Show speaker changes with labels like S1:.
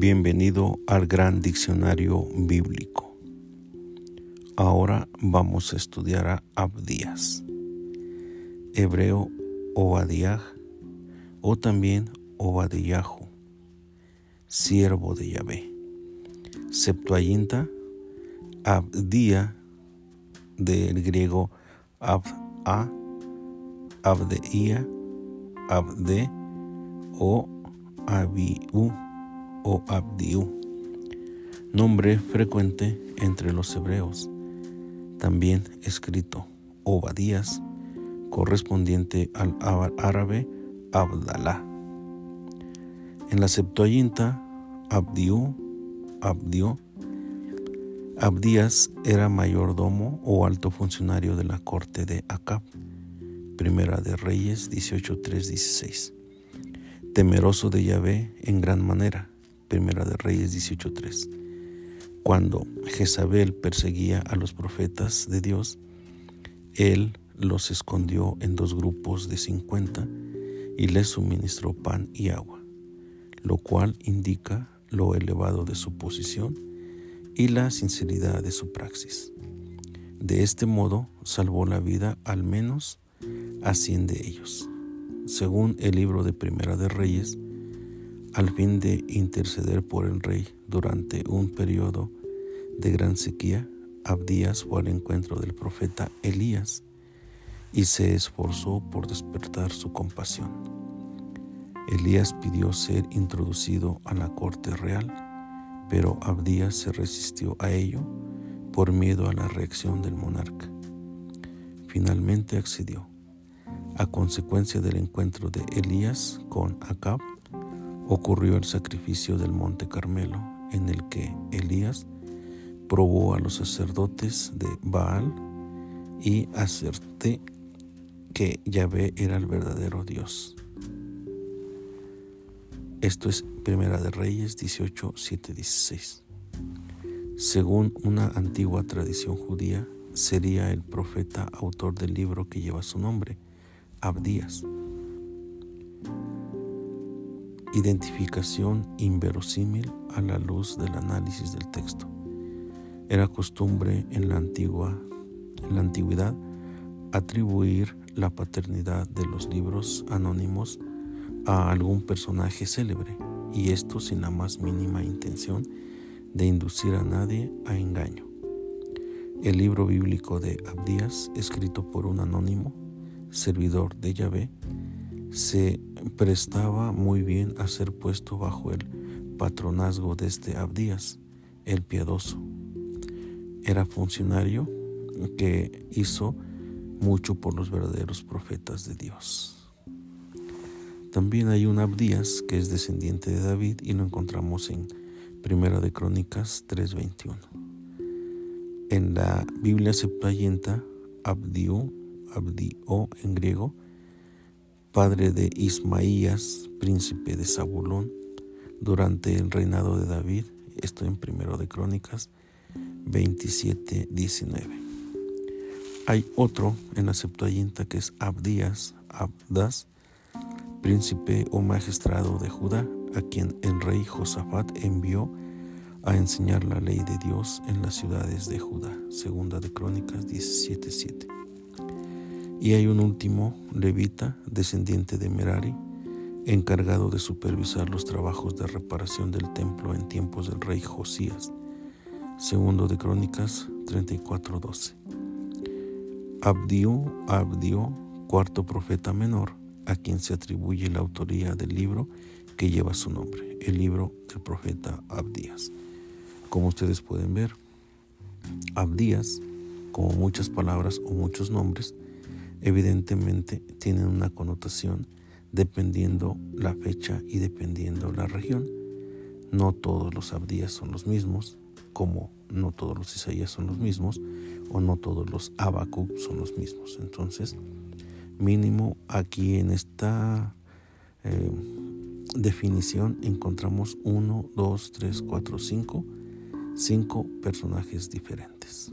S1: Bienvenido al gran diccionario bíblico. Ahora vamos a estudiar a Abdías, hebreo Obadiah o también Obadiyahu, siervo de Yahvé. Septuaginta, Abdía, del griego Ab'a, Abdeía, Abde o Abiú o Abdiú, nombre frecuente entre los hebreos, también escrito Obadías, correspondiente al árabe Abdalá. En la Septuaginta, Abdiú, Abdió, Abdías era mayordomo o alto funcionario de la corte de Acab. Primera de Reyes 18.3.16. Temeroso de Yahvé en gran manera Primera de Reyes 18.3. Cuando Jezabel perseguía a los profetas de Dios, él los escondió en dos grupos de 50 y les suministró pan y agua, lo cual indica lo elevado de su posición y la sinceridad de su praxis. De este modo salvó la vida al menos a cien de ellos. Según el libro de Primera de Reyes, al fin de interceder por el rey durante un periodo de gran sequía, Abdías fue al encuentro del profeta Elías y se esforzó por despertar su compasión. Elías pidió ser introducido a la corte real, pero Abdías se resistió a ello por miedo a la reacción del monarca. Finalmente accedió. A consecuencia del encuentro de Elías con Acab, ocurrió el sacrificio del monte Carmelo, en el que Elías probó a los sacerdotes de Baal y acerté que Yahvé era el verdadero Dios. Esto es Primera de Reyes 18, 7, 16. Según una antigua tradición judía, sería el profeta autor del libro que lleva su nombre, Abdías identificación inverosímil a la luz del análisis del texto. Era costumbre en la, antigua, en la antigüedad atribuir la paternidad de los libros anónimos a algún personaje célebre, y esto sin la más mínima intención de inducir a nadie a engaño. El libro bíblico de Abdías, escrito por un anónimo, servidor de Yahvé, se prestaba muy bien a ser puesto bajo el patronazgo de este Abdías, el piadoso. Era funcionario que hizo mucho por los verdaderos profetas de Dios. También hay un Abdías que es descendiente de David y lo encontramos en Primera de Crónicas 3:21. En la Biblia Septuaginta, Abdiú, Abdió en griego, padre de Ismaías, príncipe de Zabulón, durante el reinado de David, esto en Primero de Crónicas 27, 19. Hay otro en la Septuaginta que es Abdías, Abdas, príncipe o magistrado de Judá, a quien el rey Josafat envió a enseñar la ley de Dios en las ciudades de Judá. Segunda de Crónicas 17, 7. Y hay un último levita, descendiente de Merari, encargado de supervisar los trabajos de reparación del templo en tiempos del rey Josías. Segundo de Crónicas 34:12. Abdió, Abdió, cuarto profeta menor, a quien se atribuye la autoría del libro que lleva su nombre, el libro del profeta Abdías. Como ustedes pueden ver, Abdías, como muchas palabras o muchos nombres, evidentemente tienen una connotación dependiendo la fecha y dependiendo la región. No todos los Abdías son los mismos, como no todos los Isaías son los mismos, o no todos los Habacuc son los mismos. Entonces, mínimo aquí en esta eh, definición encontramos uno, dos, tres, cuatro, cinco, cinco personajes diferentes.